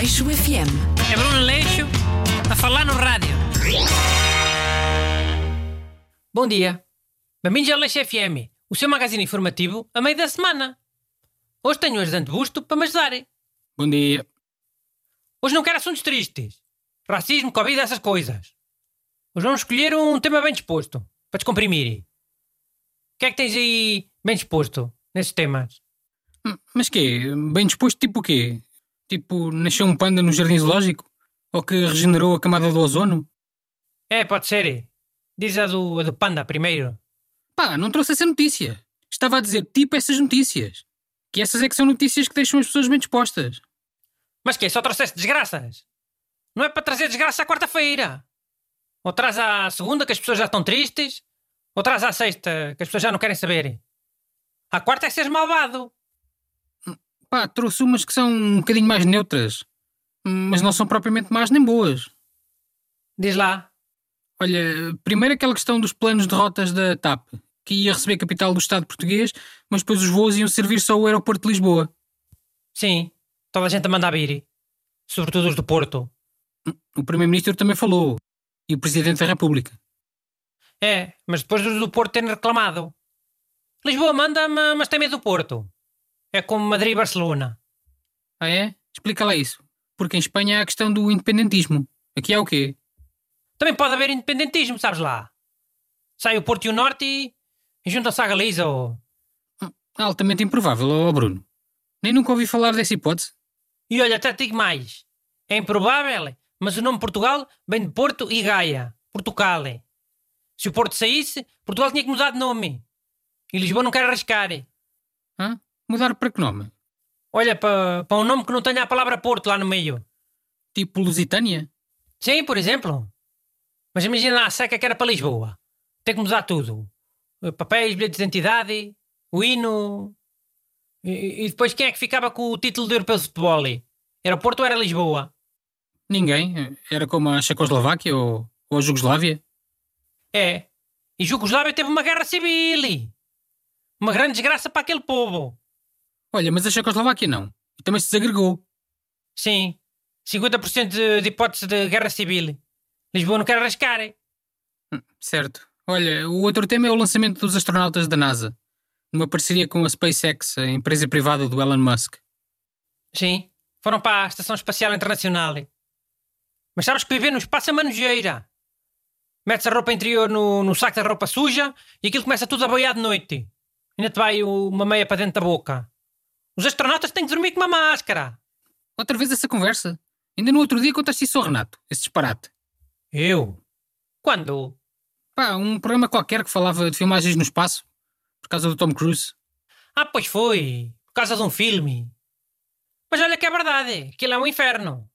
Aleixo FM. É Bruno Leixo a falar no rádio. Bom dia. Bem-vindos ao Leixo FM, o seu magazine informativo a meio da semana. Hoje tenho o ajudante Busto para me ajudarem. Bom dia. Hoje não quero assuntos tristes. Racismo, Covid, essas coisas. Hoje vamos escolher um tema bem disposto, para descomprimir. O que é que tens aí bem disposto nesses temas? Hum, Mas quê? Bem disposto tipo o quê? Tipo, nasceu um panda no jardim zoológico? Ou que regenerou a camada do ozono? É, pode ser. Diz a do, a do panda primeiro. Pá, não trouxe essa notícia. Estava a dizer tipo essas notícias. Que essas é que são notícias que deixam as pessoas bem dispostas. Mas que Só trouxeste desgraças? Não é para trazer desgraça à quarta-feira. Ou traz à segunda que as pessoas já estão tristes, ou traz à sexta que as pessoas já não querem saber. À quarta é seres malvado. Pá, trouxe umas que são um bocadinho mais neutras. Mas não são propriamente más nem boas. Diz lá. Olha, primeiro aquela questão dos planos de rotas da TAP, que ia receber capital do Estado português, mas depois os voos iam servir só ao aeroporto de Lisboa. Sim, toda a gente a mandar vir. Sobretudo os do Porto. O Primeiro-Ministro também falou. E o Presidente da República. É, mas depois dos do Porto terem reclamado. Lisboa manda, ma- mas tem medo do Porto. É como Madrid e Barcelona. Ah é? Explica lá isso. Porque em Espanha há a questão do independentismo. Aqui há o quê? Também pode haver independentismo, sabes lá. Sai o Porto e o Norte e, e juntam-se à Galiza ou... Altamente improvável, ó Bruno. Nem nunca ouvi falar dessa hipótese. E olha, até te digo mais. É improvável, mas o nome Portugal vem de Porto e Gaia. Portugal. Se o Porto saísse, Portugal tinha que mudar de nome. E Lisboa não quer arriscar. Hã? Mudar para que nome? Olha, para pa um nome que não tenha a palavra Porto lá no meio. Tipo Lusitânia? Sim, por exemplo. Mas imagina lá a seca que era para Lisboa. Tem que mudar tudo. Papéis, bilhetes de identidade, o hino... E, e depois quem é que ficava com o título de europeu de futebol? Era Porto ou era Lisboa? Ninguém. Era como a Checoslováquia ou, ou a Jugoslávia. É. E Jugoslávia teve uma guerra civil. Uma grande desgraça para aquele povo. Olha, mas a Checoslováquia não. E também se desagregou. Sim. 50% de, de hipótese de guerra civil. Lisboa não quer arriscar. Hum, Certo. Olha, o outro tema é o lançamento dos astronautas da NASA. Numa parceria com a SpaceX, a empresa privada do Elon Musk. Sim. Foram para a Estação Espacial Internacional. Mas sabes que viver no espaço é uma nojeira. Metes a roupa interior no, no saco da roupa suja e aquilo começa tudo a boiar de noite. Ainda te vai uma meia para dentro da boca. Os astronautas têm que dormir com uma máscara. Outra vez essa conversa. Ainda no outro dia contaste isso ao Renato, esse disparate. Eu? Quando? Pá, um programa qualquer que falava de filmagens no espaço, por causa do Tom Cruise. Ah, pois foi. Por causa de um filme. Mas olha que é verdade. Aquilo é um inferno.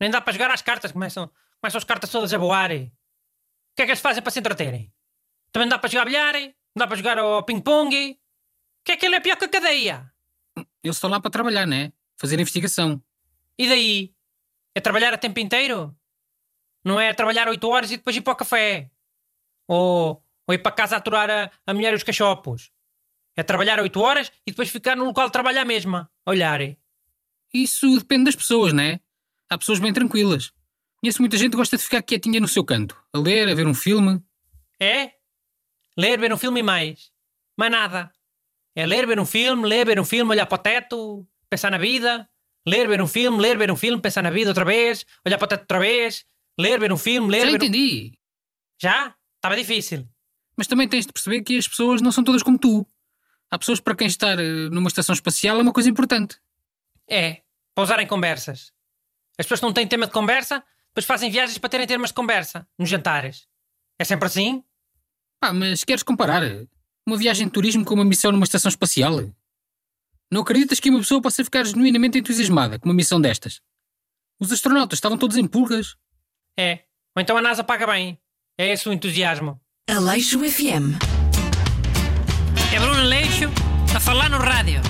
Nem dá para jogar às cartas. Começam, começam as cartas todas a voar. O que é que eles fazem para se entreterem? Também não dá para jogar bilhar. Não dá para jogar ao ping-pong. Que aquilo é pior que a cadeia. Eles estão lá para trabalhar, né? Fazer investigação. E daí? É trabalhar a tempo inteiro? Não é trabalhar 8 horas e depois ir para o café? Ou, ou ir para casa aturar a, a mulher e os cachopos? É trabalhar 8 horas e depois ficar no local de trabalho à mesma. Olhar. Isso depende das pessoas, né? Há pessoas bem tranquilas. Conheço muita gente que gosta de ficar quietinha no seu canto, a ler, a ver um filme. É? Ler, ver um filme e mais. Mais nada. É ler, ver um filme, ler, ver um filme, olhar para o teto, pensar na vida. Ler, ver um filme, ler, ver um filme, pensar na vida outra vez, olhar para o teto outra vez. Ler, ver um filme, ler, Já ver um... entendi. Já? Estava difícil. Mas também tens de perceber que as pessoas não são todas como tu. Há pessoas para quem estar eh, numa estação espacial é uma coisa importante. É, para usarem conversas. As pessoas que não têm tema de conversa, depois fazem viagens para terem temas de conversa, nos jantares. É sempre assim? Pá, mas queres comparar uma viagem de turismo com uma missão numa estação espacial? Não acreditas que uma pessoa possa ficar genuinamente entusiasmada com uma missão destas? Os astronautas estavam todos em pulgas. É. Ou então a NASA paga bem. É esse o entusiasmo. Aleixo FM. É Bruno Leixo a falar no rádio.